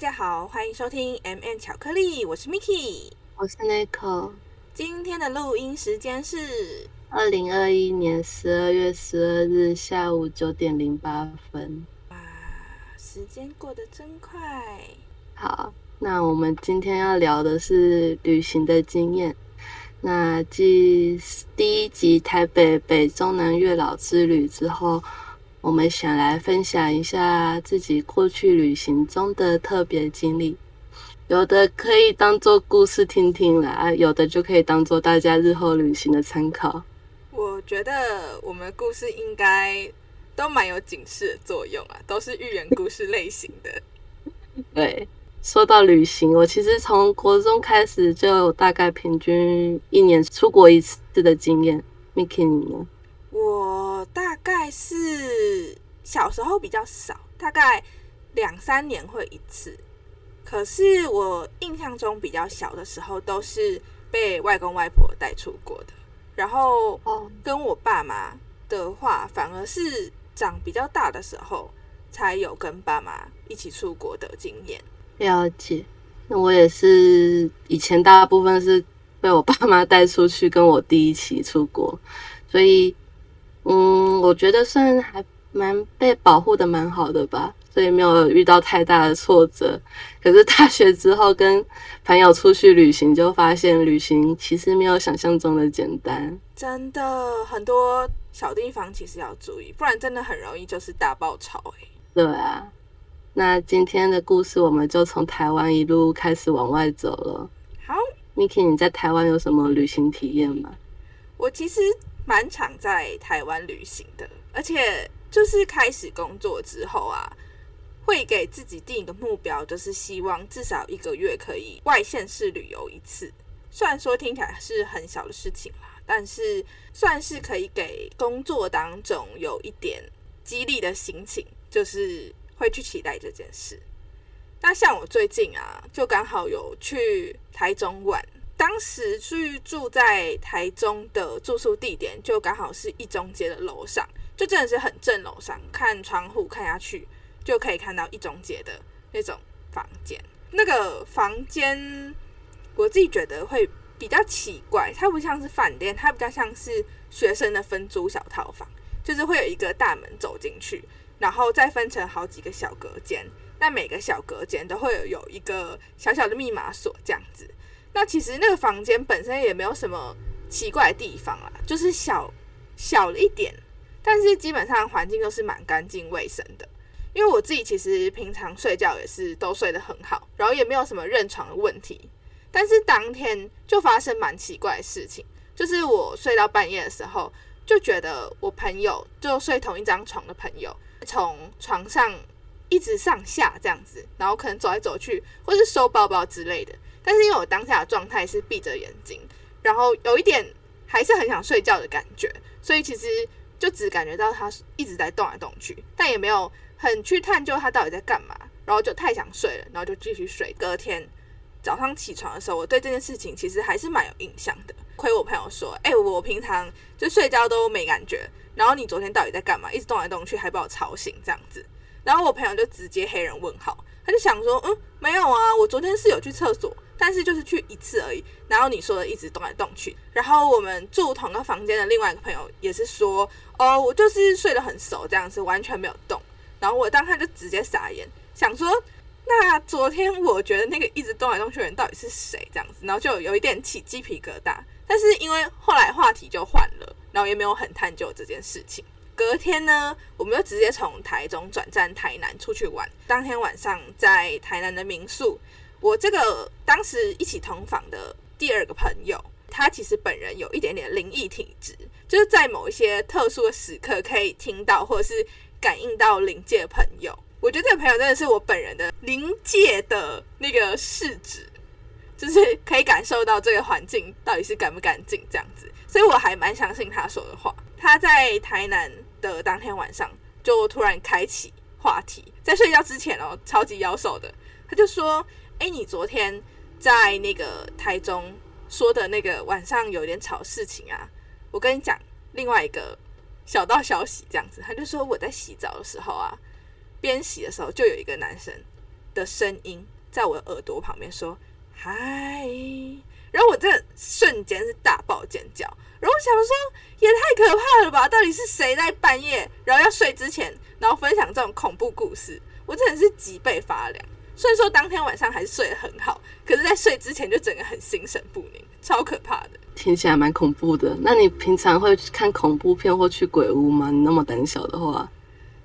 家好，欢迎收听 M N 巧克力，我是 Miki，我是 Nico。今天的录音时间是二零二一年十二月十二日下午九点零八分。哇，时间过得真快。好，那我们今天要聊的是旅行的经验。那继第一集台北北中南月老之旅之后，我们想来分享一下自己过去旅行中的特别经历。有的可以当做故事听听啦，有的就可以当做大家日后旅行的参考。我觉得我们故事应该都蛮有警示的作用啊，都是寓言故事类型的。对。说到旅行，我其实从国中开始就大概平均一年出国一次的经验。Miki 你呢？我大概是小时候比较少，大概两三年会一次。可是我印象中比较小的时候，都是被外公外婆带出国的。然后哦跟我爸妈的话，反而是长比较大的时候才有跟爸妈一起出国的经验。了解，那我也是以前大部分是被我爸妈带出去，跟我弟一起出国，所以嗯，我觉得算还蛮被保护的，蛮好的吧，所以没有遇到太大的挫折。可是大学之后跟朋友出去旅行，就发现旅行其实没有想象中的简单，真的很多小地方其实要注意，不然真的很容易就是大爆潮哎。对啊。那今天的故事，我们就从台湾一路开始往外走了。好，Miki，你在台湾有什么旅行体验吗？我其实蛮常在台湾旅行的，而且就是开始工作之后啊，会给自己定一个目标，就是希望至少一个月可以外县市旅游一次。虽然说听起来是很小的事情啦，但是算是可以给工作当中有一点激励的心情，就是。会去期待这件事。那像我最近啊，就刚好有去台中玩，当时去住在台中的住宿地点，就刚好是一中街的楼上，就真的是很正楼上，看窗户看下去就可以看到一中街的那种房间。那个房间我自己觉得会比较奇怪，它不像是饭店，它比较像是学生的分租小套房，就是会有一个大门走进去。然后再分成好几个小隔间，那每个小隔间都会有有一个小小的密码锁这样子。那其实那个房间本身也没有什么奇怪的地方啦，就是小小了一点，但是基本上环境都是蛮干净卫生的。因为我自己其实平常睡觉也是都睡得很好，然后也没有什么认床的问题。但是当天就发生蛮奇怪的事情，就是我睡到半夜的时候，就觉得我朋友就睡同一张床的朋友。从床上一直上下这样子，然后可能走来走去，或是收包包之类的。但是因为我当下的状态是闭着眼睛，然后有一点还是很想睡觉的感觉，所以其实就只感觉到他一直在动来动去，但也没有很去探究他到底在干嘛。然后就太想睡了，然后就继续睡。隔天早上起床的时候，我对这件事情其实还是蛮有印象的。亏我朋友说，哎，我平常就睡觉都没感觉。然后你昨天到底在干嘛？一直动来动去，还把我吵醒这样子。然后我朋友就直接黑人问号，他就想说，嗯，没有啊，我昨天是有去厕所，但是就是去一次而已。然后你说的一直动来动去。然后我们住同个房间的另外一个朋友也是说，哦，我就是睡得很熟这样子，完全没有动。然后我当时就直接傻眼，想说，那昨天我觉得那个一直动来动去的人到底是谁这样子？然后就有一点起鸡皮疙瘩。但是因为后来话题就换了。然后也没有很探究这件事情。隔天呢，我们就直接从台中转战台南出去玩。当天晚上在台南的民宿，我这个当时一起同房的第二个朋友，他其实本人有一点点灵异体质，就是在某一些特殊的时刻可以听到或者是感应到灵界的朋友。我觉得这个朋友真的是我本人的灵界的那个试纸，就是可以感受到这个环境到底是干不干净这样子。所以我还蛮相信他说的话。他在台南的当天晚上就突然开启话题，在睡觉之前哦，超级妖兽的，他就说：“哎，你昨天在那个台中说的那个晚上有点吵事情啊，我跟你讲另外一个小道消息，这样子。”他就说我在洗澡的时候啊，边洗的时候就有一个男生的声音在我的耳朵旁边说“嗨”，然后我这瞬间是大爆尖叫，然后我想说也太可怕了吧！到底是谁在半夜，然后要睡之前，然后分享这种恐怖故事？我真的是脊背发凉。虽然说当天晚上还是睡得很好，可是，在睡之前就整个很心神不宁，超可怕的。听起来蛮恐怖的。那你平常会看恐怖片或去鬼屋吗？你那么胆小的话，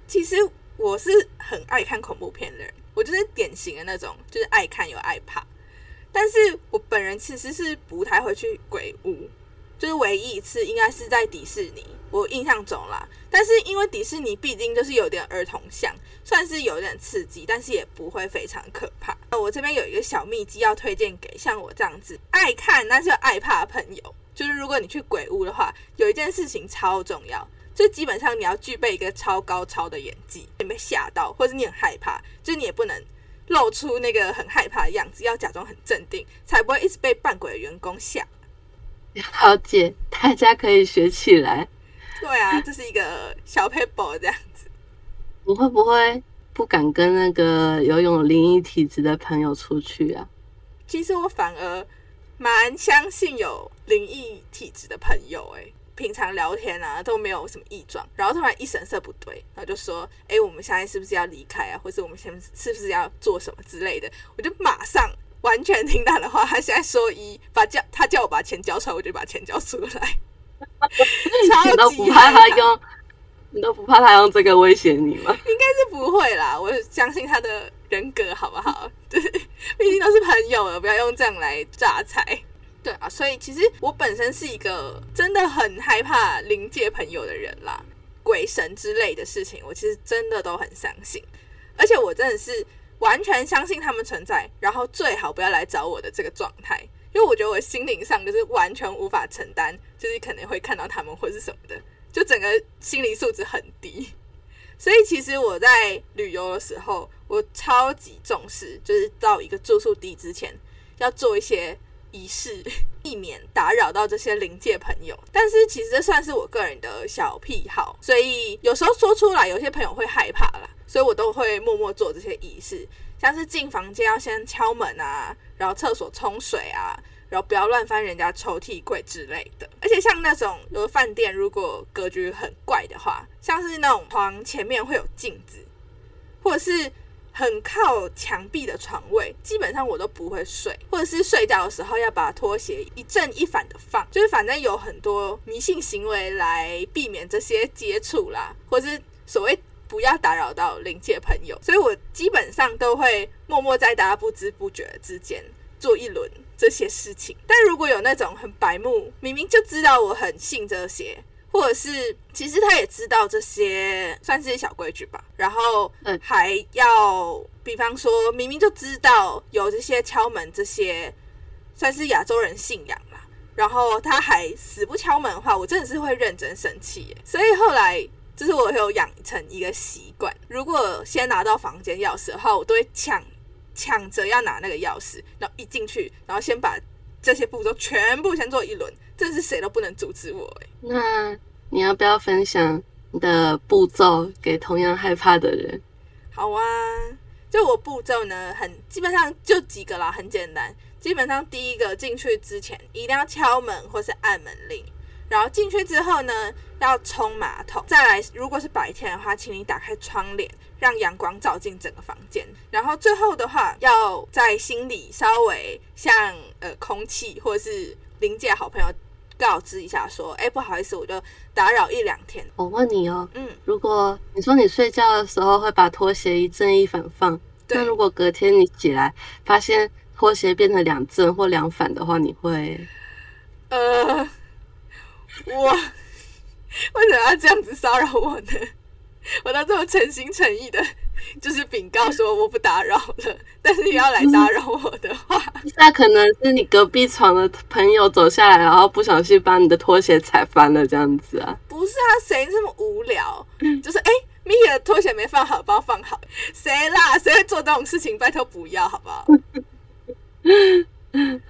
其实我是很爱看恐怖片的人，我就是典型的那种，就是爱看又爱怕。但是我本人其实是不太会去鬼屋。就是唯一一次，应该是在迪士尼，我印象中啦。但是因为迪士尼毕竟就是有点儿童像，算是有点刺激，但是也不会非常可怕。我这边有一个小秘籍要推荐给像我这样子爱看但是又爱怕的朋友，就是如果你去鬼屋的话，有一件事情超重要，就基本上你要具备一个超高超的演技，你被吓到或者你很害怕，就是你也不能露出那个很害怕的样子，要假装很镇定，才不会一直被扮鬼的员工吓。了解，大家可以学起来。对啊，这是一个小 paper 这样子。我会不会不敢跟那个游泳灵异体质的朋友出去啊？其实我反而蛮相信有灵异体质的朋友，哎，平常聊天啊都没有什么异状，然后突然一神色不对，然后就说：“哎，我们现在是不是要离开啊？或者我们现在是不是要做什么之类的？”我就马上。完全听他的话，他现在说一，把叫他叫我把钱交出来，我就把钱交出来。你都不怕他用，你都不怕他用这个威胁你吗？应该是不会啦，我相信他的人格，好不好？对，毕竟都是朋友了，不要用这样来榨财。对啊，所以其实我本身是一个真的很害怕临界朋友的人啦，鬼神之类的事情，我其实真的都很相信，而且我真的是。完全相信他们存在，然后最好不要来找我的这个状态，因为我觉得我心灵上就是完全无法承担，就是可能会看到他们或是什么的，就整个心理素质很低。所以其实我在旅游的时候，我超级重视，就是到一个住宿地之前要做一些仪式，避免打扰到这些临界朋友。但是其实这算是我个人的小癖好，所以有时候说出来，有些朋友会害怕啦。所以我都会默默做这些仪式，像是进房间要先敲门啊，然后厕所冲水啊，然后不要乱翻人家抽屉柜之类的。而且像那种有的饭店，如果格局很怪的话，像是那种床前面会有镜子，或者是很靠墙壁的床位，基本上我都不会睡，或者是睡觉的时候要把拖鞋一正一反的放，就是反正有很多迷信行为来避免这些接触啦，或是所谓。不要打扰到临界朋友，所以我基本上都会默默在大家不知不觉之间做一轮这些事情。但如果有那种很白目，明明就知道我很信这些，或者是其实他也知道这些算是小规矩吧，然后还要，比方说明明就知道有这些敲门这些算是亚洲人信仰啦，然后他还死不敲门的话，我真的是会认真生气耶。所以后来。就是我有养成一个习惯，如果先拿到房间钥匙的话，我都会抢抢着要拿那个钥匙，然后一进去，然后先把这些步骤全部先做一轮，这是谁都不能阻止我。哎，那你要不要分享你的步骤给同样害怕的人？好啊，就我步骤呢，很基本上就几个啦，很简单。基本上第一个进去之前一定要敲门或是按门铃。然后进去之后呢，要冲马桶。再来，如果是白天的话，请你打开窗帘，让阳光照进整个房间。然后最后的话，要在心里稍微向呃空气或者是临界好朋友告知一下，说：“哎，不好意思，我就打扰一两天。”我问你哦，嗯，如果你说你睡觉的时候会把拖鞋一正一反放，那如果隔天你起来发现拖鞋变成两正或两反的话，你会？呃。我为什么要这样子骚扰我呢？我都这么诚心诚意的，就是禀告说我不打扰了。但是你要来打扰我的话，那可能是你隔壁床的朋友走下来，然后不小心把你的拖鞋踩翻了，这样子啊？不是啊，谁这么无聊？就是哎，米的拖鞋没放好，帮我放好。谁啦？谁会做这种事情？拜托不要，好不好？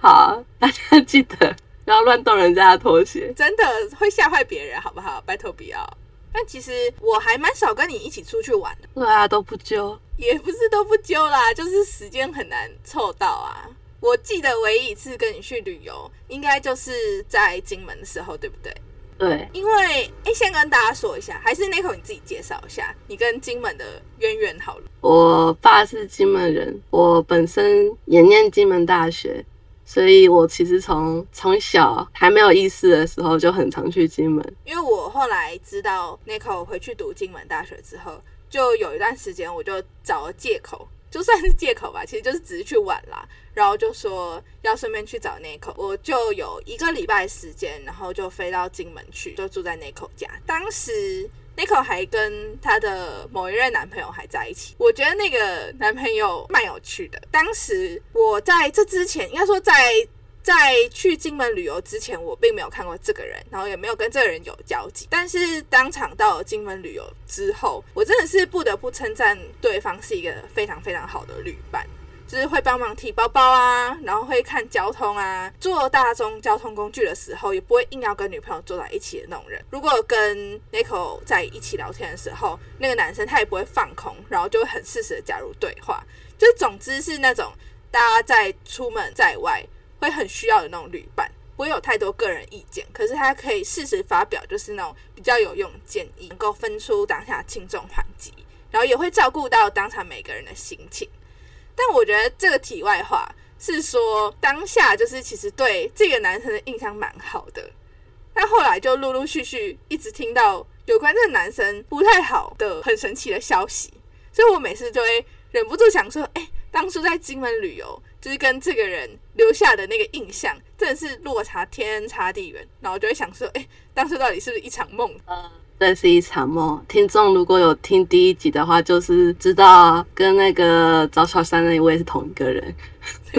好，大家记得。不要乱动人家的拖鞋，真的会吓坏别人，好不好？拜托不要。但其实我还蛮少跟你一起出去玩的，对啊，都不揪，也不是都不揪啦，就是时间很难凑到啊。我记得唯一一次跟你去旅游，应该就是在金门的时候，对不对？对，因为哎，先跟大家说一下，还是 c o 你自己介绍一下你跟金门的渊源好了。我爸是金门人，我本身也念金门大学。所以我其实从从小还没有意识的时候就很常去金门，因为我后来知道 Nico 回去读金门大学之后，就有一段时间我就找了借口，就算是借口吧，其实就是只是去玩啦，然后就说要顺便去找 Nico，我就有一个礼拜时间，然后就飞到金门去，就住在 Nico 家，当时。Nico 还跟她的某一任男朋友还在一起，我觉得那个男朋友蛮有趣的。当时我在这之前，应该说在在去金门旅游之前，我并没有看过这个人，然后也没有跟这个人有交集。但是当场到了金门旅游之后，我真的是不得不称赞对方是一个非常非常好的旅伴。就是会帮忙提包包啊，然后会看交通啊，坐大众交通工具的时候，也不会硬要跟女朋友坐在一起的那种人。如果跟 Nico 在一起聊天的时候，那个男生他也不会放空，然后就会很适时的加入对话。就总之是那种大家在出门在外会很需要的那种旅伴，不会有太多个人意见，可是他可以适时发表，就是那种比较有用的建议，能够分出当下轻重缓急，然后也会照顾到当场每个人的心情。但我觉得这个题外话是说，当下就是其实对这个男生的印象蛮好的，但后来就陆陆续续一直听到有关这个男生不太好的很神奇的消息，所以我每次就会忍不住想说，哎，当初在金门旅游，就是跟这个人留下的那个印象，真的是落差天差地远，然后就会想说，哎，当初到底是不是一场梦？这是一场梦。听众如果有听第一集的话，就是知道跟那个找小三那一位是同一个人。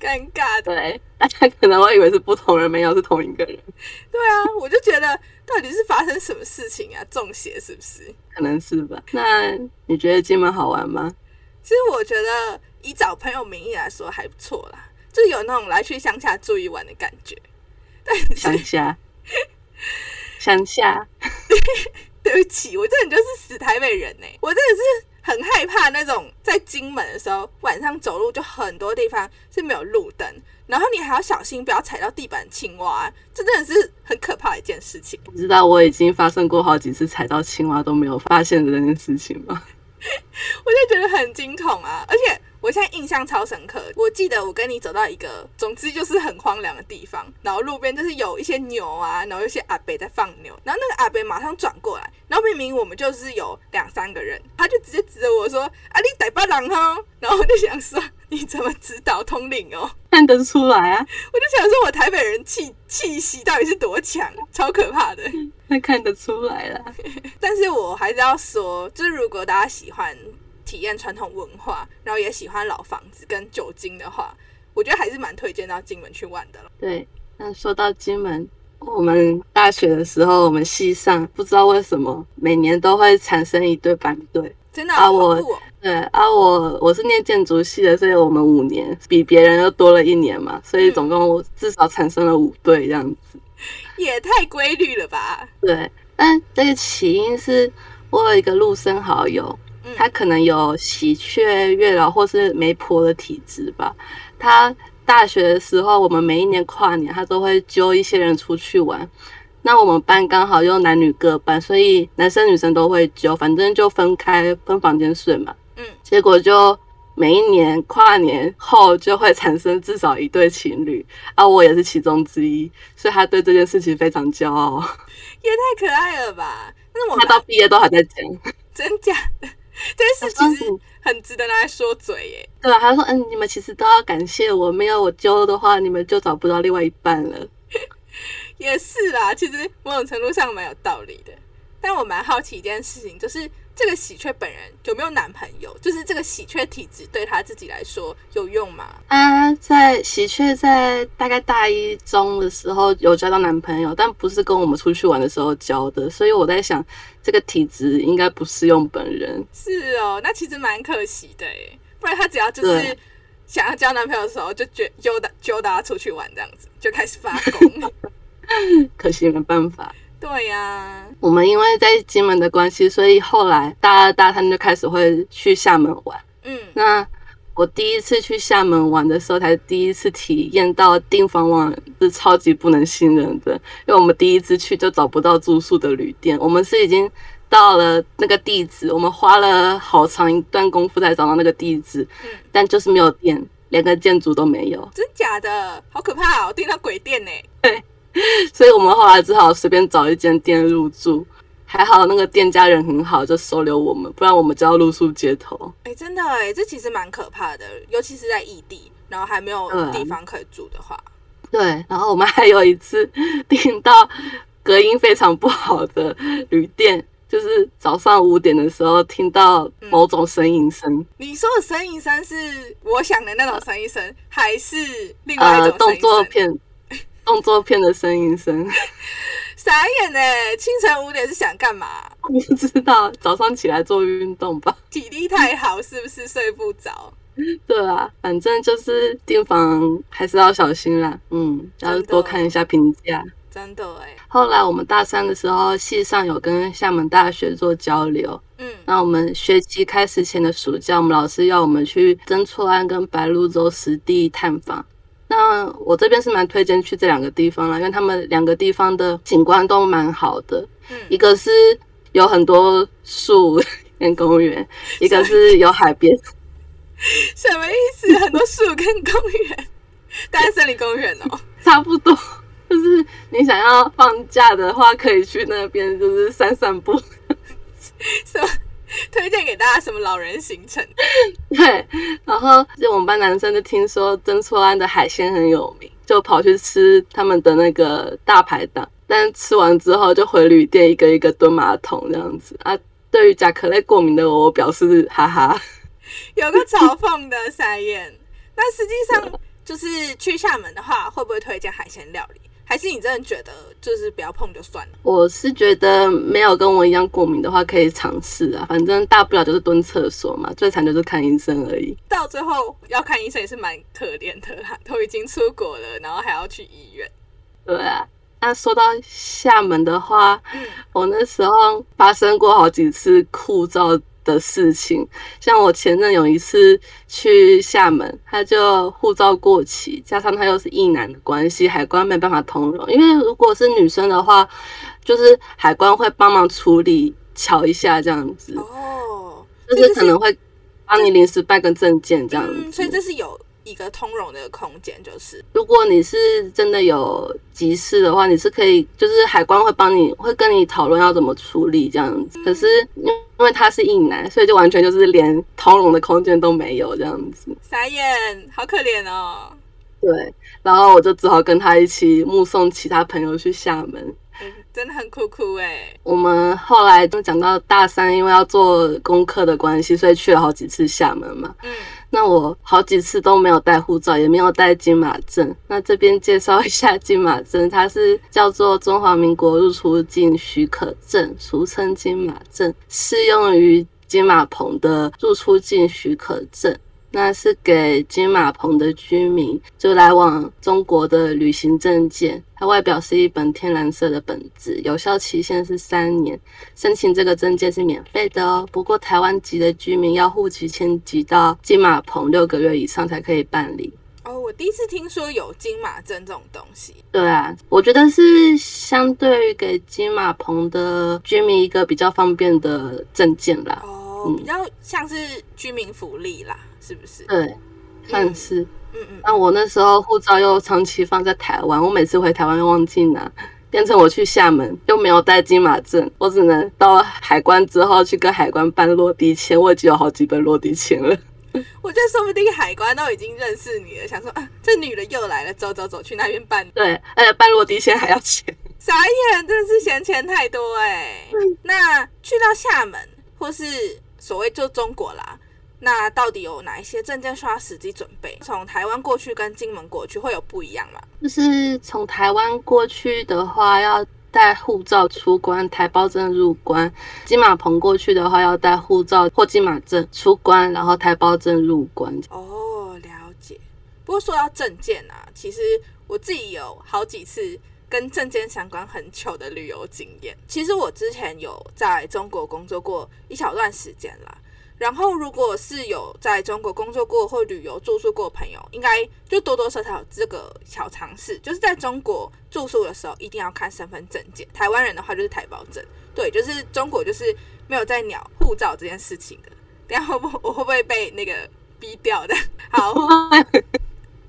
尴尬，对，大家可能会以为是不同人，没有是同一个人。对啊，我就觉得到底是发生什么事情啊？中邪是不是？可能是吧。那你觉得金门好玩吗？其实我觉得以找朋友名义来说还不错啦，就有那种来去乡下住一晚的感觉。但乡下。乡下，对不起，我真的就是死台北人呢。我真的是很害怕那种在金门的时候，晚上走路就很多地方是没有路灯，然后你还要小心不要踩到地板青蛙，这真的是很可怕的一件事情。你知道我已经发生过好几次踩到青蛙都没有发现的这件事情吗？我就觉得很惊恐啊，而且。我现在印象超深刻，我记得我跟你走到一个，总之就是很荒凉的地方，然后路边就是有一些牛啊，然后有些阿伯在放牛，然后那个阿伯马上转过来，然后明明我们就是有两三个人，他就直接指着我说：“啊，你逮巴狼哈！”然后我就想说：“你怎么知道通灵哦？看得出来啊！”我就想说，我台北人气气息到底是多强，超可怕的。那看得出来了，但是我还是要说，就是如果大家喜欢。体验传统文化，然后也喜欢老房子跟酒精的话，我觉得还是蛮推荐到金门去玩的了。对，那说到金门，我们大学的时候，我们系上不知道为什么每年都会产生一对班队，真的啊！我对啊，我我是念建筑系的，所以我们五年比别人又多了一年嘛，所以总共至少产生了五对这样子，也太规律了吧？对，但这个起因是我有一个陆生好友。他可能有喜鹊、月老或是媒婆的体质吧。他大学的时候，我们每一年跨年，他都会揪一些人出去玩。那我们班刚好又男女各班，所以男生女生都会揪，反正就分开分房间睡嘛。嗯，结果就每一年跨年后就会产生至少一对情侣啊，我也是其中之一，所以他对这件事情非常骄傲。也太可爱了吧！那我他到毕业都还在讲，真假的？这件事其实很值得拿来说嘴耶。对啊，他说：“嗯，你们其实都要感谢我，没有我揪的话，你们就找不到另外一半了。”也是啦，其实某种程度上蛮有道理的。但我蛮好奇一件事情，就是。这个喜鹊本人有没有男朋友？就是这个喜鹊体质对他自己来说有用吗？啊，在喜鹊在大概大一中的时候有交到男朋友，但不是跟我们出去玩的时候交的，所以我在想，这个体质应该不适用本人。是哦，那其实蛮可惜的诶，不然他只要就是想要交男朋友的时候，就觉揪大揪大家出去玩这样子，就开始发功。可惜没办法。对呀、我们因为在金门的关系，所以后来大二大三就开始会去厦门玩。嗯，那我第一次去厦门玩的时候，才第一次体验到订房网是超级不能信任的，因为我们第一次去就找不到住宿的旅店，我们是已经到了那个地址，我们花了好长一段功夫才找到那个地址，嗯但就是没有店，连个建筑都没有，真假的，好可怕哦！订到鬼店呢。所以我们后来只好随便找一间店入住。还好那个店家人很好，就收留我们，不然我们就要露宿街头。哎，真的哎，这其实蛮可怕的，尤其是在异地，然后还没有地方可以住的话。对，然后我们还有一次订到隔音非常不好的旅店，就是早上五点的时候听到某种呻吟声，你说的声音声是我想的那种声音声，还是另外一呃，动种声音声？作片，动作片的声音声，傻眼哎！清晨五点是想干嘛？不知道早上起来做运动吧？体力太好是不是睡不着？对啊，反正就是订房还是要小心啦，嗯，要多看一下评价。真的哎，后来我们大三的时候，系上有跟厦门大学做交流，嗯那我们学期开始前的暑假，我们老师要我们去曾厝垵跟白鹭洲实地探访。那我这边是蛮推荐去这两个地方啦，因为他们两个地方的景观都蛮好的。一嗯，个是有很多树跟公园，一个是有海边。什么意思？很多树跟公园，大安森林公园哦。差不多，就是你想要放假的话，可以去那边，就是散散步。什么？推荐给大家什么老人行程？对，然后就我们班男生就听说曾厝垵的海鲜很有名，就跑去吃他们的那个大排档，但吃完之后就回旅店一个一个蹲马桶这样子啊。对于甲壳类过敏的我，我表示哈哈。有个嘲讽的 傻眼。那实际上就是去厦门的话，会不会推荐海鲜料理？还是你真的觉得就是不要碰就算了？我是觉得没有跟我一样过敏的话，可以尝试啊，反正大不了就是蹲厕所嘛，最惨就是看医生而已。到最后要看医生也是蛮可怜的啦，都已经出国了，然后还要去医院。对啊，那说到厦门的话，嗯我那时候发生过好几次枯燥的事情，像我前任有一次去厦门，他就护照过期，加上他又是异男的关系，海关没办法通融。因为如果是女生的话，就是海关会帮忙处理，瞧一下这样子，哦，就是可能会帮你临时办个证件这样嗯，子。所以这是有一个通融的空间，就是如果你是真的有急事的话，你是可以，就是海关会帮你，会跟你讨论要怎么处理这样子。可是因因为他是硬男，所以就完全就是连通融的空间都没有这样子。傻眼，好可怜哦。对，然后我就只好跟他一起目送其他朋友去厦门。嗯，真的很酷酷哎。我们后来就讲到大三，因为要做功课的关系，所以去了好几次厦门嘛。嗯，那我好几次都没有带护照，也没有带金马证。那这边介绍一下金马证，它是叫做中华民国入出境许可证，俗称金马证，适用于金马棚的入出境许可证。那是给金马棚的居民就来往中国的旅行证件，它外表是一本天蓝色的本子，有效期限是三年。申请这个证件是免费的哦，不过台湾籍的居民要户籍迁籍到金马棚六个月以上才可以办理。哦，我第一次听说有金马证这种东西。对啊，我觉得是相对于给金马棚的居民一个比较方便的证件啦。哦，嗯比较像是居民福利啦，是不是？对，算是。嗯嗯，那我那时候护照又长期放在台湾，我每次回台湾又忘记拿，变成我去厦门又没有带金马证，我只能到海关之后去跟海关办落地签。我已经有好几本落地签了。我觉得说不定海关都已经认识你了，想说啊，这女的又来了，走走走，去那边办。对，而且办落地签还要钱。傻眼，真的是嫌钱太多哎、那去到厦门或是所谓就中国啦，那到底有哪一些证件需要实际准备？从台湾过去跟金门过去会有不一样吗？就是从台湾过去的话，要带护照出关，台胞证入关；金马棚过去的话，要带护照或金马证出关，然后台胞证入关。哦，了解。不过说到证件啊，其实我自己有好几次跟证件相关很糗的旅游经验。其实我之前有在中国工作过一小段时间啦。然后，如果是有在中国工作过或旅游住宿过的朋友，应该就多多少少这个小尝试，就是在中国住宿的时候一定要看身份证件。台湾人的话就是台胞证，对，就是中国就是没有在鸟护照这件事情的。等下会不我会不会被那个逼掉的？好。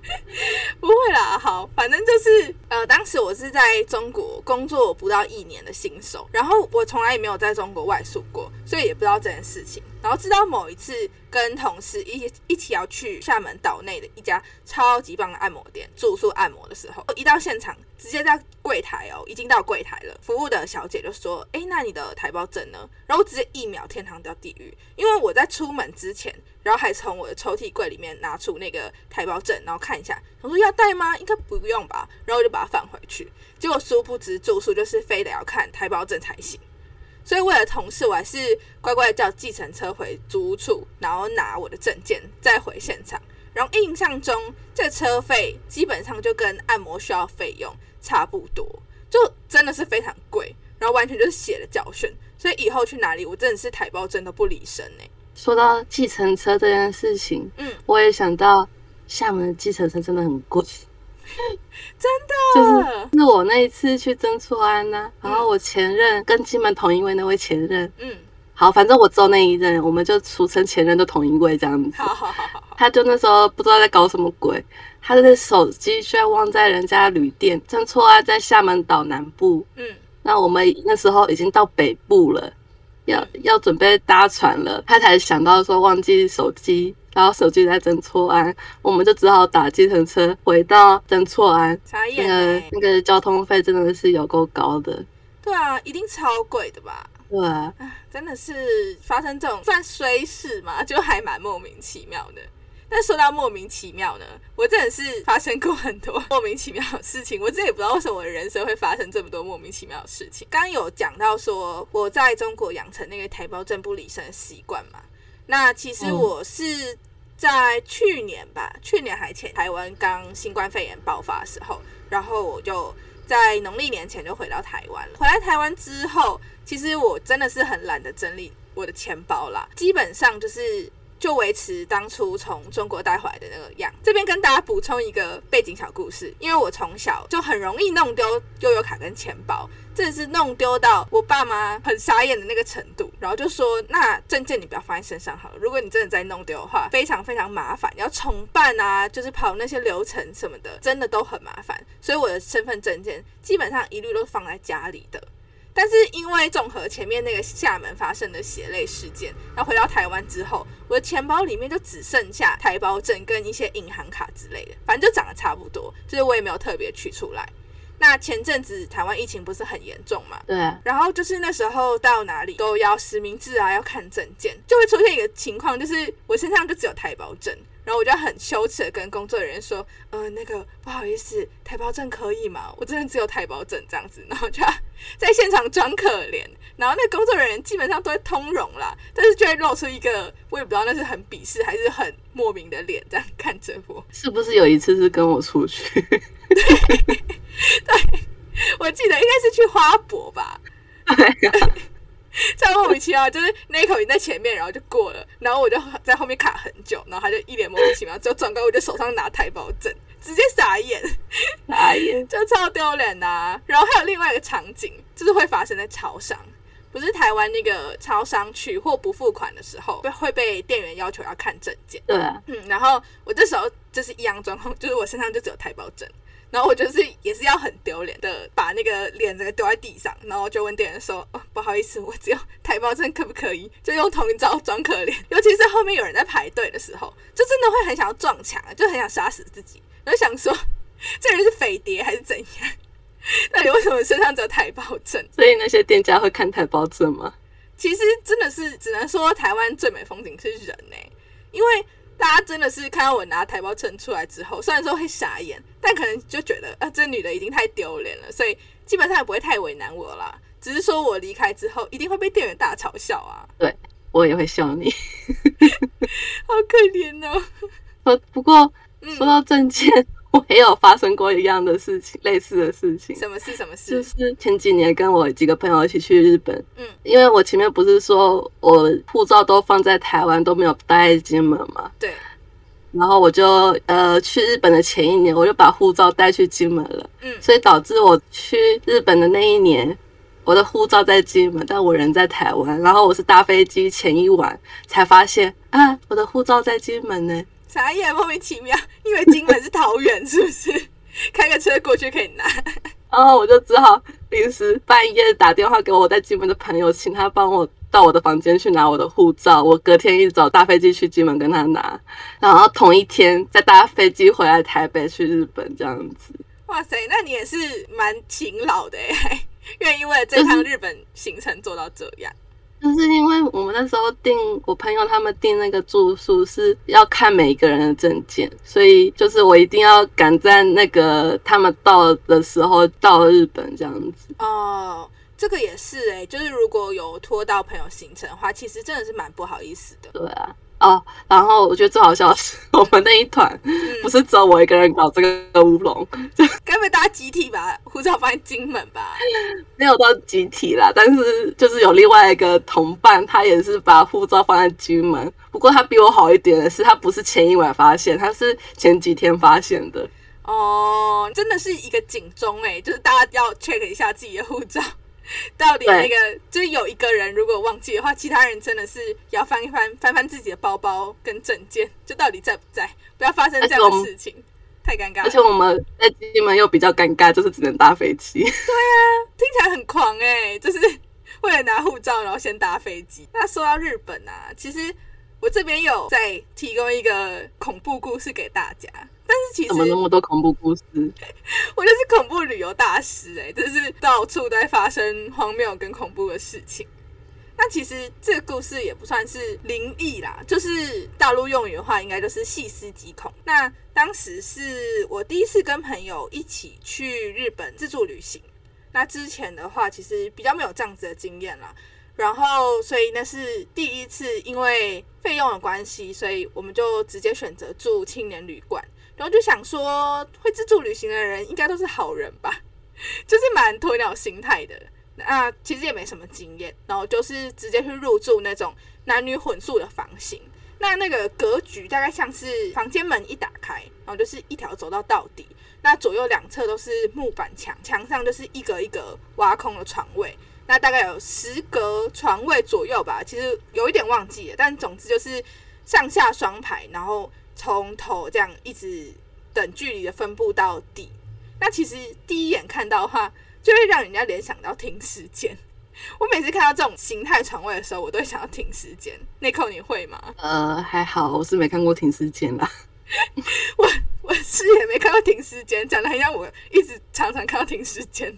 不会啦，好，反正就是呃，当时我是在中国工作不到一年的新手，然后我从来也没有在中国外宿过，所以也不知道这件事情。然后直到某一次跟同事一一起要去厦门岛内的一家超级棒的按摩店住宿按摩的时候，一到现场直接在柜台哦，已经到柜台了，服务的小姐就说：“哎，那你的台胞证呢？”然后直接一秒天堂掉地狱，因为我在出门之前。然后还从我的抽屉柜里面拿出那个台胞证，然后看一下，我说要带吗？应该不用吧。然后我就把它放回去。结果殊不知住宿就是非得要看台胞证才行。所以为了同事，我还是乖乖叫计程车回租屋处，然后拿我的证件再回现场。然后印象中这车费基本上就跟按摩需要费用差不多，就真的是非常贵。然后完全就是血的教训。所以以后去哪里，我真的是台胞证都不离身呢。说到计程车这件事情，嗯，我也想到厦门的计程车真的很贵，真的，就是是我那一次去曾厝安呢，然后我前任跟金门同一位那位前任，嗯，好，反正我只有那一任，我们就俗称前任都同一位这样子，好好好好，他就那时候不知道在搞什么鬼，他的手机居然忘在人家旅店，曾厝安在厦门岛南部，嗯，那我们那时候已经到北部了。要要准备搭船了，他才想到说忘记手机，然后手机在整错安，我们就只好打计程车回到整错安。那个那个交通费真的是有够高的。对啊，一定超贵的吧？对啊，真的是发生这种算衰事嘛，就还蛮莫名其妙的。但说到莫名其妙呢，我真的是发生过很多莫名其妙的事情。我真也不知道为什么我的人生会发生这么多莫名其妙的事情。刚刚有讲到说我在中国养成那个台胞证不离身的习惯嘛？那其实我是在去年吧，去年还前台湾刚新冠肺炎爆发的时候，然后我就在农历年前就回到台湾了。回来台湾之后，其实我真的是很懒得整理我的钱包啦，基本上就是。就维持当初从中国带回来的那个样。这边跟大家补充一个背景小故事，因为我从小就很容易弄丢悠游卡跟钱包，真的是弄丢到我爸妈很傻眼的那个程度。然后就说：“那证件你不要放在身上好了，如果你真的再弄丢的话，非常非常麻烦，你要重办啊，就是跑那些流程什么的，真的都很麻烦。所以我的身份证件基本上一律都是放在家里的。”但是因为综合前面那个厦门发生的血泪事件，然后回到台湾之后，我的钱包里面就只剩下台胞证跟一些银行卡之类的，反正就长得差不多，就是我也没有特别取出来。那前阵子台湾疫情不是很严重嘛？对。然后就是那时候到哪里都要实名制啊，要看证件，就会出现一个情况，就是我身上就只有台胞证。然后我就很羞耻的跟工作人员说：“呃，那个不好意思，台胞证可以吗？我真的只有台胞证这样子。”然后就 在现场装可怜，然后那工作人员基本上都会通融啦，但是就会露出一个我也不知道那是很鄙视还是很莫名的脸，这样看着我。是不是有一次是跟我出去？对，我记得应该是去花博吧。这样莫名其妙，就是那一口已经在前面，然后就过了，然后我就在后面卡很久，然后他就一脸莫名其妙，之后转过我就手上拿台胞证，直接傻眼，傻眼，就超丢脸呐。然后还有另外一个场景，就是会发生在超商，不是台湾那个超商取货不付款的时候，会会被店员要求要看证件。对，嗯，然后我这时候就是一样状况，就是我身上就只有台胞证。然后我就是也是要很丢脸的，把那个脸这个丢在地上，然后就问店员说：“哦，不好意思，我只有台胞证，可不可以？”就用同一招装可怜。尤其是后面有人在排队的时候，就真的会很想要撞墙，就很想杀死自己。然后想说，这人是匪谍还是怎样？到底为什么身上只有台胞证？所以那些店家会看台胞证吗？其实真的是只能说台湾最美风景是人呢，因为。大家真的是看到我拿台胞证出来之后，虽然说会傻眼，但可能就觉得啊，这女的已经太丢脸了，所以基本上也不会太为难我啦。只是说我离开之后，一定会被店员大嘲笑啊。对我也会笑你，好可怜哦。不不过说到证件，我也有发生过一样的事情，类似的事情。什么事？什么事？就是前几年跟我几个朋友一起去日本，嗯，因为我前面不是说我护照都放在台湾，都没有带在金门嘛，对，然后我就呃去日本的前一年，我就把护照带去金门了，嗯所以导致我去日本的那一年，我的护照在金门，但我人在台湾，然后我是搭飞机前一晚才发现啊，我的护照在金门呢。傻眼，莫名其妙，因为金门是桃园，是不是？开个车过去可以拿。然后我就只好临时半夜打电话给我在金门的朋友，请他帮我到我的房间去拿我的护照。我隔天一早搭飞机去金门跟他拿，然后同一天再搭飞机回来台北去日本这样子。哇塞，那你也是蛮勤劳的哎，愿意为了这趟日本行程做到这样。就是因为我们那时候订，我朋友他们订那个住宿是要看每一个人的证件，所以就是我一定要赶在那个他们到的时候到日本这样子。哦，这个也是哎，就是如果有拖到朋友行程的话，其实真的是蛮不好意思的。对啊，哦，然后我觉得最好笑的是，我们那一团嗯不是只有我一个人搞这个乌龙，该不会大家集体把护照放在金门吧？没有到集体啦，但是就是有另外一个同伴，他也是把护照放在金门，不过他比我好一点的是，他不是前一晚发现，他是前几天发现的。哦，真的是一个警钟哎，就是大家要 check 一下自己的护照，到底那个就是有一个人如果忘记的话，其他人真的是要翻一翻，翻翻自己的包包跟证件，就到底在不在，不要发生这样的事情，太尴尬了。而且我们在金门又比较尴尬，就是只能搭飞机。对啊听起来很狂哎、就是为了拿护照，然后先搭飞机。那说到日本啊，其实我这边有在提供一个恐怖故事给大家，但是其实怎么那么多恐怖故事？我就是恐怖旅游大师哎、就是到处都在发生荒谬跟恐怖的事情。那其实这个故事也不算是灵异啦，就是大陆用语的话，应该就是细思极恐。那当时是我第一次跟朋友一起去日本自助旅行，那之前的话其实比较没有这样子的经验啦。然后，所以那是第一次，因为费用的关系，所以我们就直接选择住青年旅馆。然后就想说，会自助旅行的人应该都是好人吧，就是蛮鸵鸟心态的。那其实也没什么经验，然后就是直接去入住那种男女混宿的房型。那那个格局大概像是房间门一打开，然后就是一条走道到底。那左右两侧都是木板墙，墙上就是一格一格挖空的床位。那大概有十格床位左右吧，其实有一点忘记了，但总之就是上下双排，然后从头这样一直等距离的分布到底。那其实第一眼看到的话，就会让人家联想到停尸间。我每次看到这种形态床位的时候，我都会想要停尸间。内扣你会吗？呃，还好，我是没看过停尸间啦。我我是也没看过停尸间，讲的很像我一直常常看到停尸间。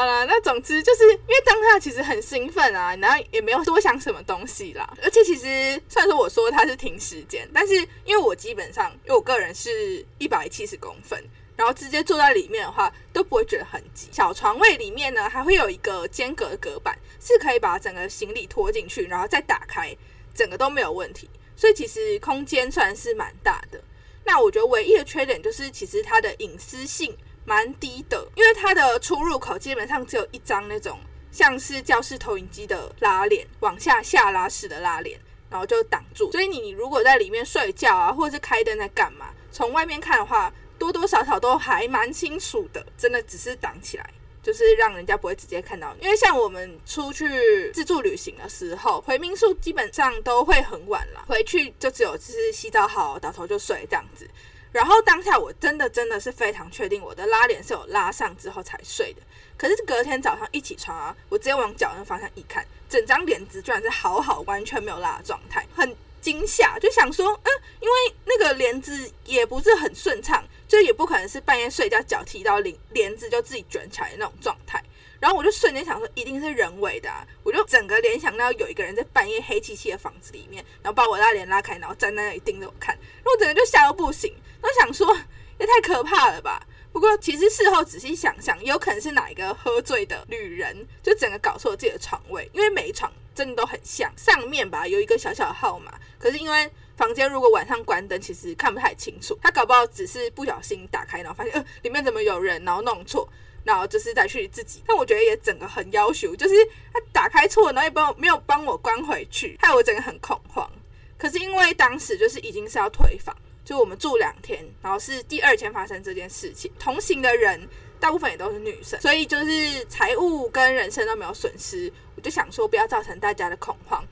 好了，那总之就是因为当下其实很兴奋啊，然后也没有多想什么东西啦。而且其实虽然说我说它是停时间，但是因为我基本上因为我个人是一百七十公分，然后直接坐在里面的话都不会觉得很挤。小床位里面呢还会有一个间隔隔板，是可以把整个行李拖进去，然后再打开，整个都没有问题。所以其实空间算是蛮大的。那我觉得唯一的缺点就是，其实它的隐私性蛮低的，因为它的出入口基本上只有一张那种像是教室投影机的拉链，往下下拉式的拉链，然后就挡住。所以你如果在里面睡觉啊，或者是开灯在干嘛，从外面看的话，多多少少都还蛮清楚的，真的只是挡起来。就是让人家不会直接看到，因为像我们出去自助旅行的时候，回民宿基本上都会很晚了，回去就只有就是洗澡好，倒头就睡这样子。然后当下我真的真的是非常确定我的拉链是有拉上之后才睡的，可是隔天早上一起床啊，我直接往脚那方向一看，整张帘子居然是好好完全没有拉的状态，很惊吓，就想说，嗯，因为那个帘子也不是很顺畅。就也不可能是半夜睡觉脚踢到帘帘子就自己卷起来的那种状态，然后我就瞬间想说一定是人为的、啊，我就整个联想到有一个人在半夜黑漆漆的房子里面，然后把我拉帘拉开，然后站在那里盯着我看，然后我整个就吓到不行，然后想说也太可怕了吧。不过其实事后仔细想想，有可能是哪一个喝醉的女人就整个搞错了自己的床位，因为每一床真的都很像，上面吧有一个小小的号码，可是因为房间如果晚上关灯，其实看不太清楚。他搞不好只是不小心打开，然后发现呃里面怎么有人，然后弄错，然后就是再去自己。但我觉得也整个很要求，就是他打开错，然后也帮没有帮我关回去，害我整个很恐慌。可是因为当时就是已经是要退房，就我们住两天，然后是第二天发生这件事情，同行的人大部分也都是女生，所以就是财务跟人身都没有损失。我就想说不要造成大家的恐慌。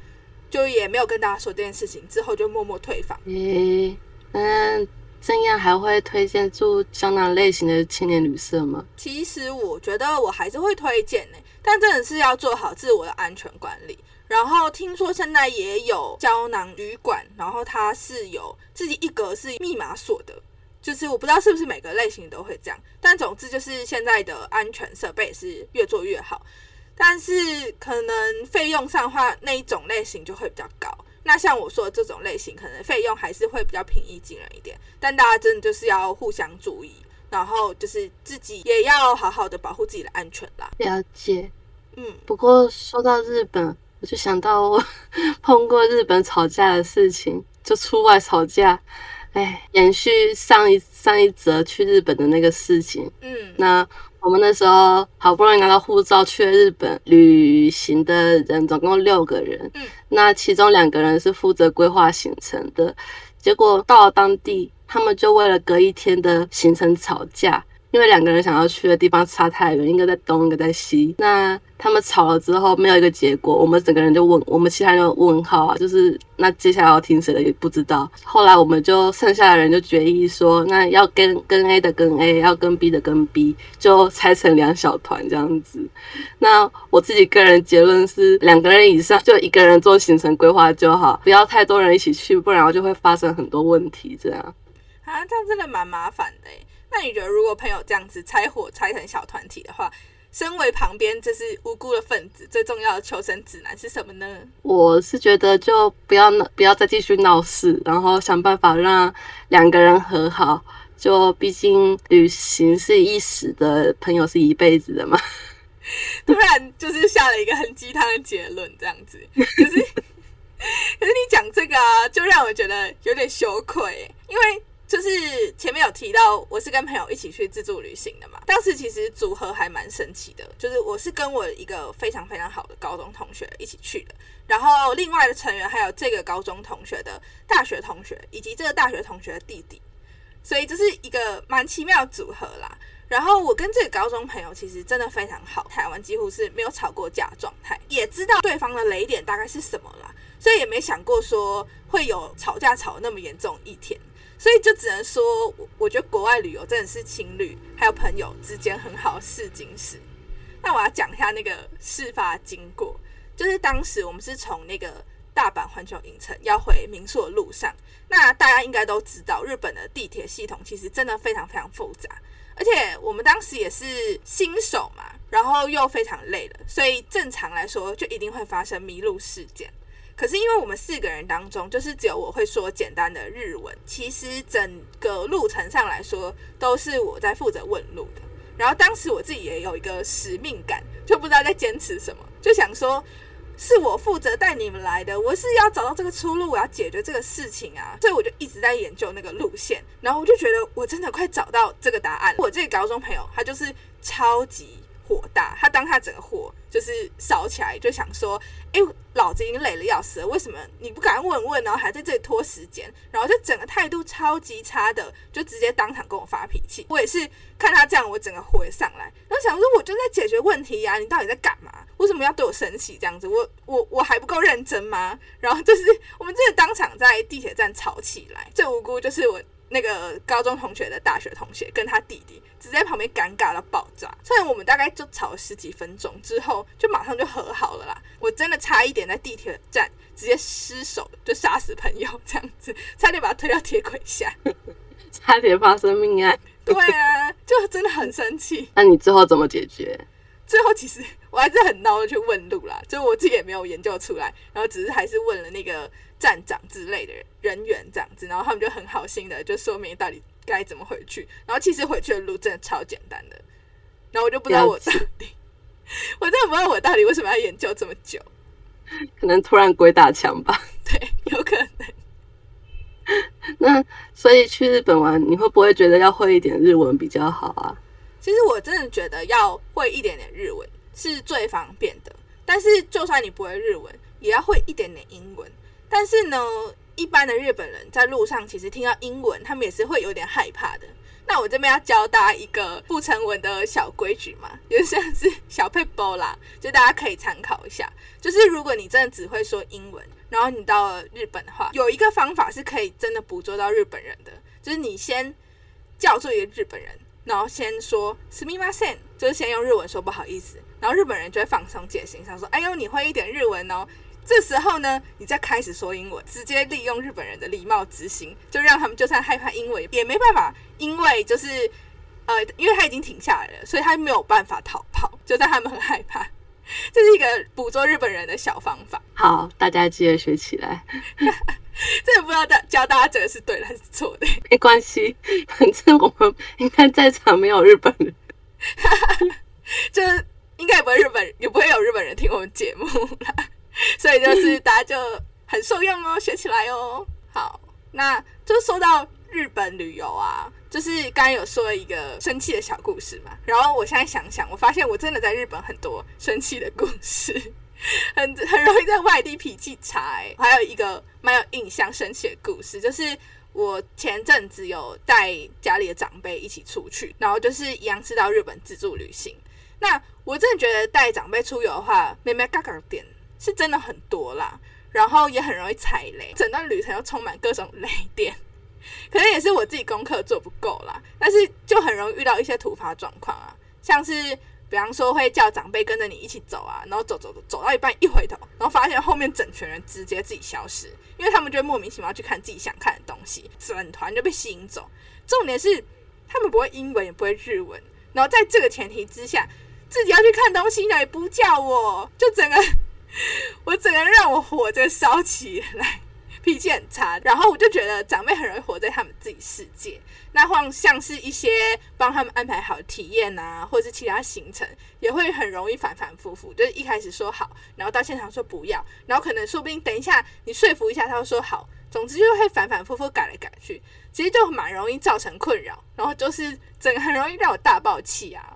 就也没有跟大家说这件事情，之后就默默退房。诶，那这样还会推荐住胶囊类型的青年旅社吗？其实我觉得我还是会推荐呢，但真的是要做好自我的安全管理。然后听说现在也有胶囊旅馆，然后它是有自己一格是密码锁的，就是我不知道是不是每个类型都会这样，但总之就是现在的安全设备是越做越好。但是可能费用上的话，那一种类型就会比较高。那像我说的这种类型，可能费用还是会比较平易近人一点。但大家真的就是要互相注意，然后就是自己也要好好的保护自己的安全啦。了解，嗯。不过说到日本，我就想到我 碰过日本吵架的事情，就出外吵架。哎，延续上一上一则去日本的那个事情，嗯，那。我们那时候好不容易拿到护照去了日本旅行的人，总共六个人。嗯，那其中两个人是负责规划行程的，结果到了当地，他们就为了隔一天的行程吵架。因为两个人想要去的地方差太远，一个在东，一个在西。那他们吵了之后没有一个结果，我们整个人就问，我们其他人就问号啊，就是那接下来要听谁的也不知道。后来我们就剩下的人就决议说，那要跟跟 A 的跟 A，要跟 B 的跟 B，就拆成两小团这样子。那我自己个人结论是，两个人以上就一个人做行程规划就好，不要太多人一起去，不然就会发生很多问题。这样啊，这样真的蛮麻烦的那你觉得，如果朋友这样子拆伙拆成小团体的话，身为旁边这是无辜的分子，最重要的求生指南是什么呢？我是觉得就不要闹，不要再继续闹事，然后想办法让两个人和好。就毕竟旅行是一时的，朋友是一辈子的嘛。突然就是下了一个很鸡汤的结论，这样子。可是，可是你讲这个啊，就让我觉得有点羞愧，因为。就是前面有提到，我是跟朋友一起去自助旅行的嘛。当时其实组合还蛮神奇的，就是我是跟我一个非常非常好的高中同学一起去的，然后另外的成员还有这个高中同学的大学同学，以及这个大学同学的弟弟，所以这是一个蛮奇妙的组合啦。然后我跟这个高中朋友其实真的非常好，台湾几乎是没有吵过架状态，也知道对方的雷点大概是什么啦，所以也没想过说会有吵架吵那么严重一天。所以就只能说，我觉得国外旅游真的是情侣还有朋友之间很好试金石。那我要讲一下那个事发经过，就是当时我们是从那个大阪环球影城要回民宿的路上。那大家应该都知道，日本的地铁系统其实真的非常非常复杂，而且我们当时也是新手嘛，然后又非常累了，所以正常来说就一定会发生迷路事件。可是因为我们四个人当中，就是只有我会说简单的日文，其实整个路程上来说都是我在负责问路的。然后当时我自己也有一个使命感，就不知道在坚持什么，就想说是我负责带你们来的，我是要找到这个出路，我要解决这个事情啊，所以我就一直在研究那个路线。然后我就觉得我真的快找到这个答案。我这个高中朋友他就是超级。火大，他当他整个火就是烧起来，就想说：“哎，老子已经累了要死了，为什么你不敢问问，然后还在这里拖时间？然后就整个态度超级差的，就直接当场跟我发脾气。我也是看他这样，我整个火也上来，然后想说我就在解决问题呀，你到底在干嘛？为什么要对我生气这样子？我我我还不够认真吗？然后就是我们真的当场在地铁站吵起来，最无辜就是我。”那个高中同学的大学同学跟他弟弟直接旁边尴尬到爆炸，虽然我们大概就吵了十几分钟之后，就马上就和好了啦。我真的差一点在地铁站直接失手就杀死朋友这样子，差点把他推到铁轨下，差点发生命案。对啊，就真的很生气。那你之后怎么解决？最后其实我还是很孬的去问路啦，就我自己也没有研究出来，然后只是还是问了那个。站长之类的人员这样子，然后他们就很好心的就说明到底该怎么回去，然后其实回去的路真的超简单的，然后我就不知道我到底，我真的不知道我到底为什么要研究这么久，可能突然鬼打墙吧，对，有可能。那所以去日本玩，你会不会觉得要会一点日文比较好啊？其实我真的觉得要会一点点日文是最方便的，但是就算你不会日文，也要会一点点英文。但是呢，一般的日本人在路上其实听到英文，他们也是会有点害怕的。那我这边要教大家一个不成文的小规矩嘛，就像是小配包啦，就大家可以参考一下。就是如果你真的只会说英文，然后你到了日本的话，有一个方法是可以真的捕捉到日本人的，就是你先叫住一个日本人，然后先说“すみません”，就是先用日文说不好意思，然后日本人就会放松戒心，想说：“哎呦，你会一点日文哦。” 这时候呢，你再开始说英文，直接利用日本人的礼貌之心，就让他们就算害怕英文也没办法，因为就是呃，因为他已经停下来了，所以他没有办法逃跑，就算他们很害怕。这是一个捕捉日本人的小方法。好，大家记得学起来。真的不知道大教大家这个是对的还是错的，没关系，反正我们应该在场没有日本人，就是应该也不会日本，也不会有日本人听我们节目啦。所以就是 大家就很受用哦，学起来哦。好，那就说到日本旅游啊，就是刚刚有说一个生气的小故事嘛。然后我现在想想，我发现我真的在日本很多生气的故事，很很容易在外地脾气差。还有一个蛮有印象生气的故事，就是我前阵子有带家里的长辈一起出去，然后就是一样是到日本自助旅行。那我真的觉得带长辈出游的话，妹妹嘎嘎点。是真的很多啦，然后也很容易踩雷，整段旅程又充满各种雷点，可能也是我自己功课做不够啦，但是就很容易遇到一些突发状况啊，像是比方说会叫长辈跟着你一起走啊，然后走走走走到一半一回头，然后发现后面整群人直接自己消失，因为他们就会莫名其妙去看自己想看的东西，整团就被吸引走。重点是他们不会英文也不会日文，然后在这个前提之下，自己要去看东西呢也不叫我，就整个。我整个让我火着烧起来，脾气很差。然后我就觉得长辈很容易活在他们自己世界。那像像是一些帮他们安排好体验啊，或者是其他行程，也会很容易反反复复。就是一开始说好，然后到现场说不要，然后可能说不定等一下你说服一下，他又说好。总之就会反反复复改来改去，其实就蛮容易造成困扰。然后就是整个很容易让我大爆气啊。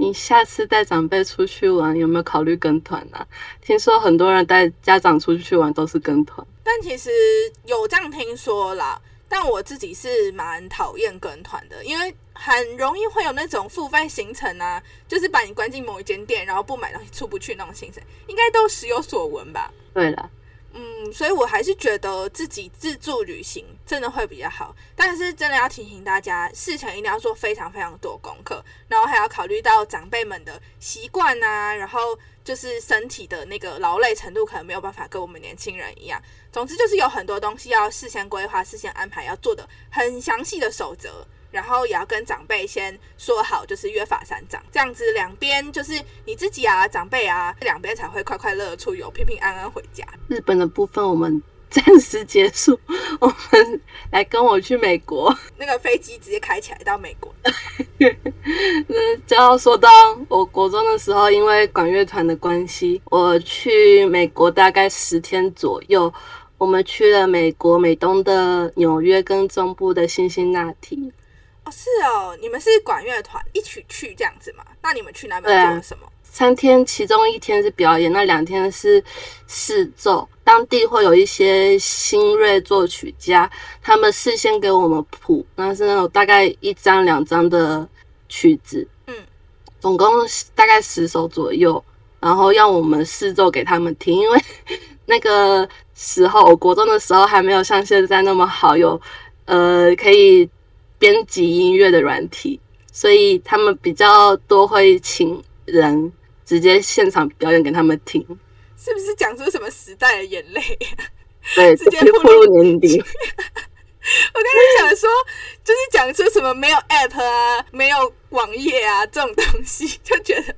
你下次带长辈出去玩有没有考虑跟团啊？听说很多人带家长出去玩都是跟团，但其实有这样听说啦。但我自己是蛮讨厌跟团的，因为很容易会有那种付费行程啊，就是把你关进某一间店，然后不买东西出不去那种行程，应该都时有所闻吧？对了。嗯，所以我还是觉得自己自助旅行真的会比较好，但是真的要提醒大家，事前一定要做非常非常多功课，然后还要考虑到长辈们的习惯啊，然后就是身体的那个劳累程度可能没有办法跟我们年轻人一样。总之就是有很多东西要事先规划、事先安排，要做的很详细的守则。然后也要跟长辈先说好，就是约法三章，这样子两边就是你自己啊，长辈啊，两边才会快快乐乐出游，平平安安回家。日本的部分我们暂时结束，我们来跟我去美国，那个飞机直接开起来到美国。那就要说到我国中的时候，因为管乐团的关系，我去美国大概十天左右，我们去了美国美东的纽约跟中部的辛辛那提。哦，是哦，你们是管乐团一起去这样子吗？那你们去那边做了什么？三天，其中一天是表演，那两天是试奏。当地会有一些新锐作曲家，他们事先给我们谱，那是那种大概一张两张的曲子，嗯，总共大概十首左右，然后让我们试奏给他们听。因为 那个时候，我国中的时候还没有像现在那么好，有呃可以。编辑音乐的软体，所以他们比较多会请人直接现场表演给他们听。是不是讲出什么时代的眼泪？对，直接步入年底。我刚才想说，就是讲出什么没有 app 啊，没有网页啊这种东西，就觉得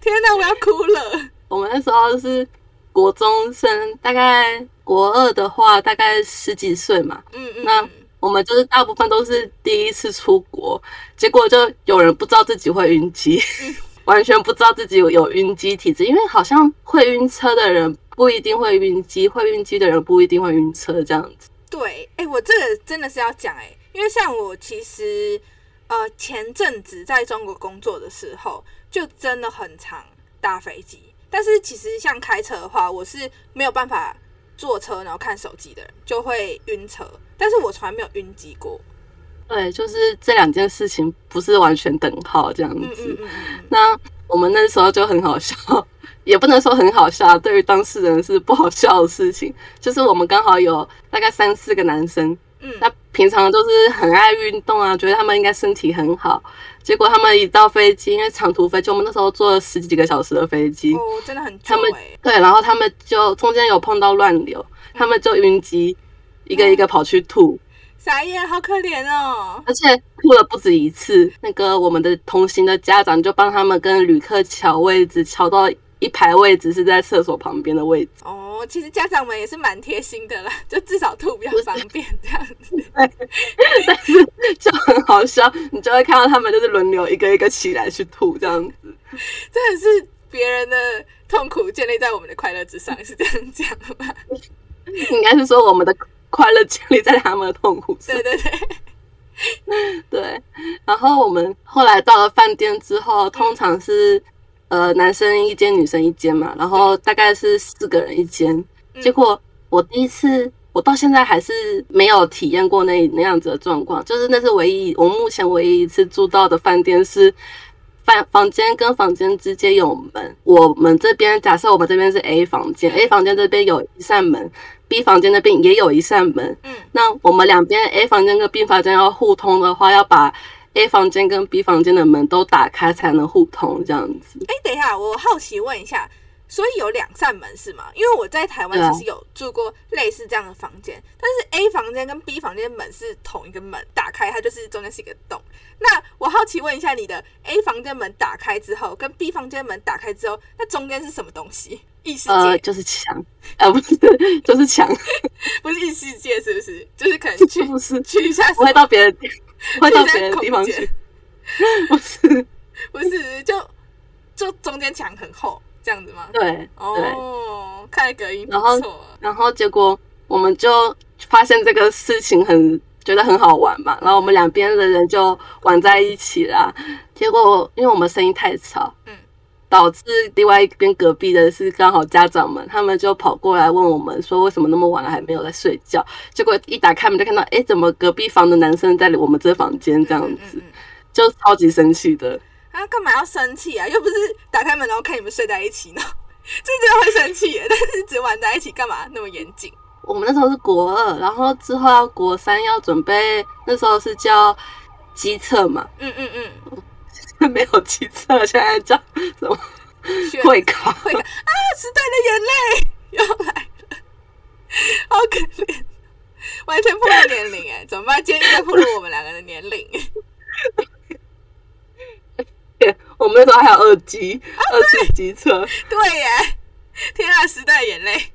天哪，我要哭了。我们那时候是国中生，大概国二的话，大概十几岁嘛。嗯嗯。那我们就是大部分都是第一次出国，结果就有人不知道自己会晕机，完全不知道自己有有晕机体质，因为好像会晕车的人不一定会晕机，会晕机的人不一定会晕车这样子。对，哎，我这个真的是要讲哎，因为像我其实呃前阵子在中国工作的时候，就真的很常搭飞机。但是其实像开车的话，我是没有办法坐车然后看手机的人，就会晕车。但是我从来没有晕机过。对，就是这两件事情不是完全等号这样子。那我们那时候就很好笑，也不能说很好笑，对于当事人是不好笑的事情。就是我们刚好有大概三四个男生，嗯，那平常都是很爱运动啊，觉得他们应该身体很好。结果他们一到飞机，因为长途飞机，我们那时候坐了十几个小时的飞机，哦，真的很他们对，然后他们就中间有碰到乱流，他们就晕机，一个一个跑去吐。傻眼，好可怜哦！而且吐了不止一次。那个我们的同行的家长就帮他们跟旅客抢位置，抢到一排位置是在厕所旁边的位置。哦，其实家长们也是蛮贴心的啦，就至少吐比较方便这样子。但是就很好笑，你就会看到他们就是轮流一个一个起来去吐这样子。真的是别人的痛苦建立在我们的快乐之上，是这样讲吗？应该是说我们的。快乐建立在他们的痛苦上。对对对，对。然后我们后来到了饭店之后，通常是呃男生一间，女生一间嘛。然后大概是四个人一间。结果我第一次，我到现在还是没有体验过那那样子的状况。就是那是唯一我目前唯一一次住到的饭店是饭房间跟房间之间有门。我们这边假设我们这边是 A 房间，A 房间这边有一扇门。B 房间那边也有一扇门，嗯，那我们两边 A 房间跟 B 房间要互通的话，要把 A 房间跟 B 房间的门都打开才能互通，这样子。哎，等一下，我好奇问一下。所以有两扇门是吗？因为我在台湾其实有住过类似这样的房间，但是 A 房间跟 B 房间门是同一个门，打开它就是中间是一个洞。那我好奇问一下，你的 A 房间门打开之后，跟 B 房间门打开之后，那中间是什么东西？异世界就是墙，呃，不是，就是墙，不是异世界，是不是？就是可能去 不是去一下，不会到别的，会到别的地方去，不是，不是，就就中间墙很厚。这样子吗？对，哦，看隔音然后，然后结果我们就发现这个事情很觉得很好玩嘛，然后我们两边的人就玩在一起啦。结果因为我们声音太吵，嗯，导致另外一边隔壁的是刚好家长们，他们就跑过来问我们说为什么那么晚了还没有在睡觉？结果一打开门就看到，哎，怎么隔壁房的男生在我们这房间这样子，就超级生气的。啊，干嘛要生气啊？又不是打开门然后看你们睡在一起呢，这真的会生气耶。但是只玩在一起，干嘛那么严谨？我们那时候是国二，然后之后要国三要准备，那时候是叫机测嘛。嗯嗯嗯，没有机测，现在叫什么会考？会考啊！时代的眼泪 又来了，好可怜，完全破了年龄哎，怎么办？今天在暴露我们两个的年龄。我们那时候还有二级、二次机车，对耶！天啊，时代眼泪。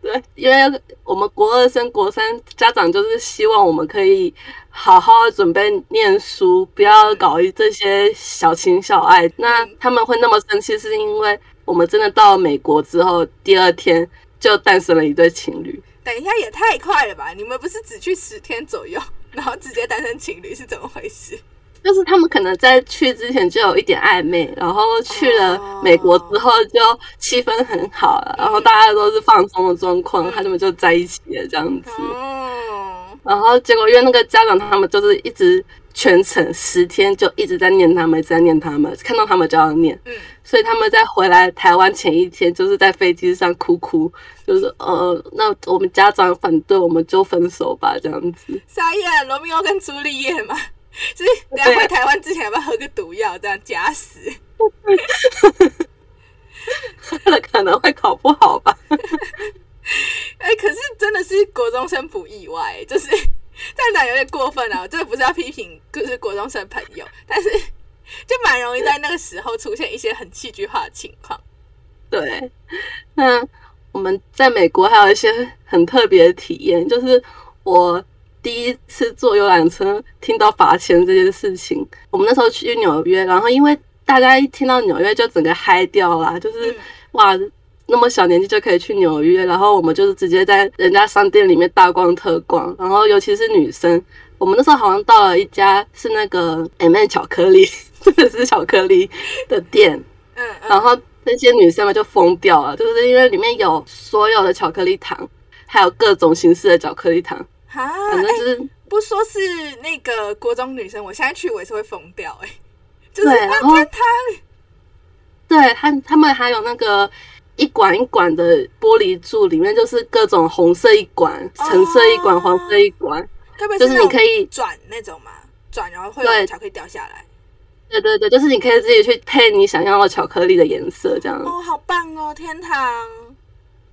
对，因为我们国二升国三，家长就是希望我们可以好好准备念书，不要搞一这些小情小爱。那他们会那么生气，是因为我们真的到了美国之后，第二天就诞生了一对情侣。等一下，也太快了吧！你们不是只去十天左右，然后直接诞生情侣，是怎么回事？就是他们可能在去之前就有一点暧昧，然后去了美国之后就气氛很好了，然后大家都是放松的状况，他们就在一起了这样子。然后结果因为那个家长他们就是一直全程十天就一直在念他们，一直在念他们，看到他们就要念。嗯，所以他们在回来台湾前一天就是在飞机上哭哭，就是呃，那我们家长反对，我们就分手吧这样子。傻眼，罗密欧跟朱丽叶嘛。所以，等下回台湾之前，要不要喝个毒药，这样假死？喝了可能会考不好吧？哎，可是真的是国中生不意外，就是这样讲有点过分啊！我真的不是要批评，就是国中生朋友，但是就蛮容易在那个时候出现一些很戏剧化的情况。对，那我们在美国还有一些很特别的体验，就是我。第一次坐游览车，听到罚钱这件事情。我们那时候去纽约，然后因为大家一听到纽约就整个嗨掉啦，就是哇，那么小年纪就可以去纽约，然后我们就是直接在人家商店里面大逛特逛，然后尤其是女生，我们那时候好像到了一家是那个 M、M 巧克力，真的是巧克力的店，嗯嗯，然后那些女生们就疯掉了，就是因为里面有所有的巧克力糖，还有各种形式的巧克力糖，哈，反正哎就是。不说是那个国中女生，我现在去我也是会疯掉哎、就是对然后他对他，他们还有那个一管一管的玻璃柱，里面就是各种红色一管、橙色一管、哦黄色一管，就是你可以，转那种嘛？转然后会有对巧克力掉下来。对对对，就是你可以自己去配你想要的巧克力的颜色，这样。哦，好棒哦，天堂！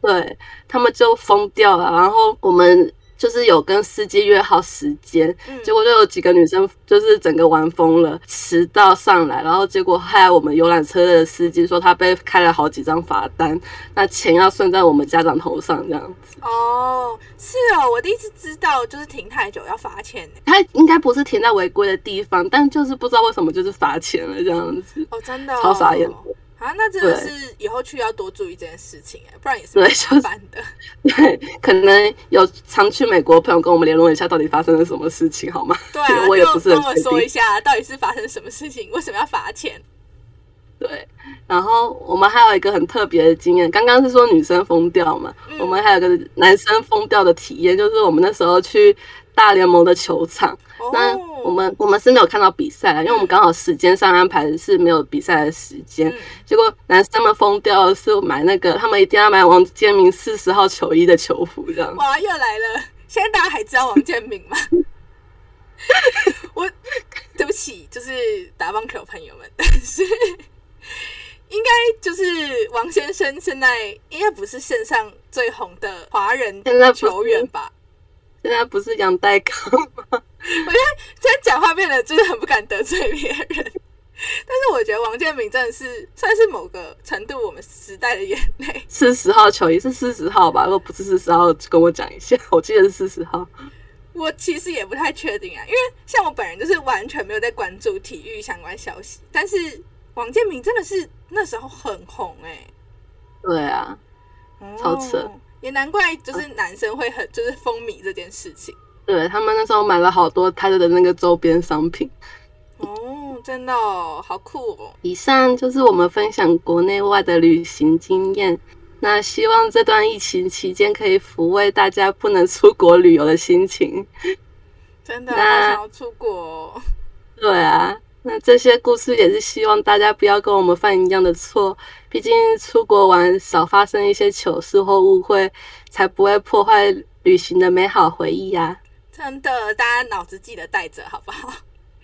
对他们就疯掉了，然后我们就是有跟司机约好时间，嗯结果就有几个女生就是整个玩疯了，迟到上来，然后结果害我们游览车的司机说他被开了好几张罚单，那钱要算在我们家长头上这样子。哦，是哦，我第一次知道，就是停太久要罚钱呢。他应该不是停在违规的地方，但就是不知道为什么就是罚钱了这样子。哦，真的、哦，超傻眼的啊！那真的是以后去要多注意这件事情哎，不然也是对蛮麻烦的。对，可能有常去美国的朋友跟我们联络一下，到底发生了什么事情好吗？对啊，我也不是跟我。说一下，到底是发生什么事情，为什么要罚钱？对，然后我们还有一个很特别的经验，刚刚是说女生疯掉嘛，嗯我们还有个男生疯掉的体验，就是我们那时候去大联盟的球场，哦，那我们我们是没有看到比赛的，因为我们刚好时间上安排的是没有比赛的时间，嗯结果男生们疯掉的是买那个，他们一定要买王建民四十号球衣的球服，这样。哇，又来了！现在大家还知道王建民吗？我对不起，就是打棒球朋友们，但是 应该就是王先生现在应该不是线上最红的华人球员吧？现在不是杨代康吗？我现在讲话变得就是很不敢得罪别人。但是我觉得王建民真的是算是某个程度我们时代的眼泪。四十号球衣是四十号吧？如果不是四十号，跟我讲一下。我记得是四十号。我其实也不太确定啊，因为像我本人就是完全没有在关注体育相关消息，但是王建民真的是那时候很红哎、对啊，哦超扯，也难怪就是男生会很就是风靡这件事情对他们那时候买了好多他的那个周边商品。哦，真的哦，好酷哦，以上就是我们分享国内外的旅行经验。那希望这段疫情期间可以抚慰大家不能出国旅游的心情。真的好想要出国、哦，对啊，那这些故事也是希望大家不要跟我们犯一样的错，毕竟出国玩少发生一些糗事或误会，才不会破坏旅行的美好回忆呀、真的，大家脑子记得带着好不好？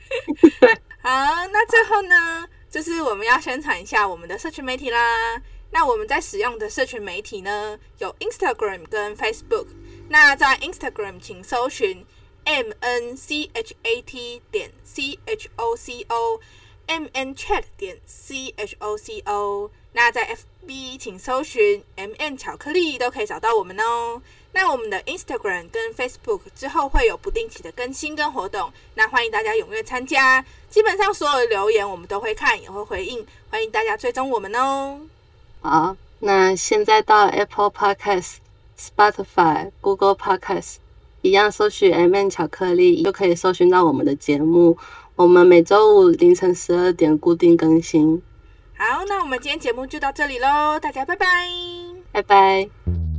对，好，那最后呢，就是我们要宣传一下我们的社群媒体啦。那我们在使用的社群媒体呢，有 Instagram 跟 Facebook。那在 Instagram 请搜寻 M N C H A T 点 C H O C O，M N Chat 点 C H O C O。那在 FB 请搜寻 M N 巧克力，都可以找到我们哦。那我们的 Instagram 跟 Facebook 之后会有不定期的更新跟活动，那欢迎大家踊跃参加。基本上所有的留言我们都会看，也会回应，欢迎大家追踪我们哦。好，那现在到 Apple Podcast、Spotify、Google Podcast 一样搜寻 M N 巧克力，就可以搜寻到我们的节目。我们每周五凌晨十二点固定更新。好，那我们今天节目就到这里喽，大家拜拜。拜拜。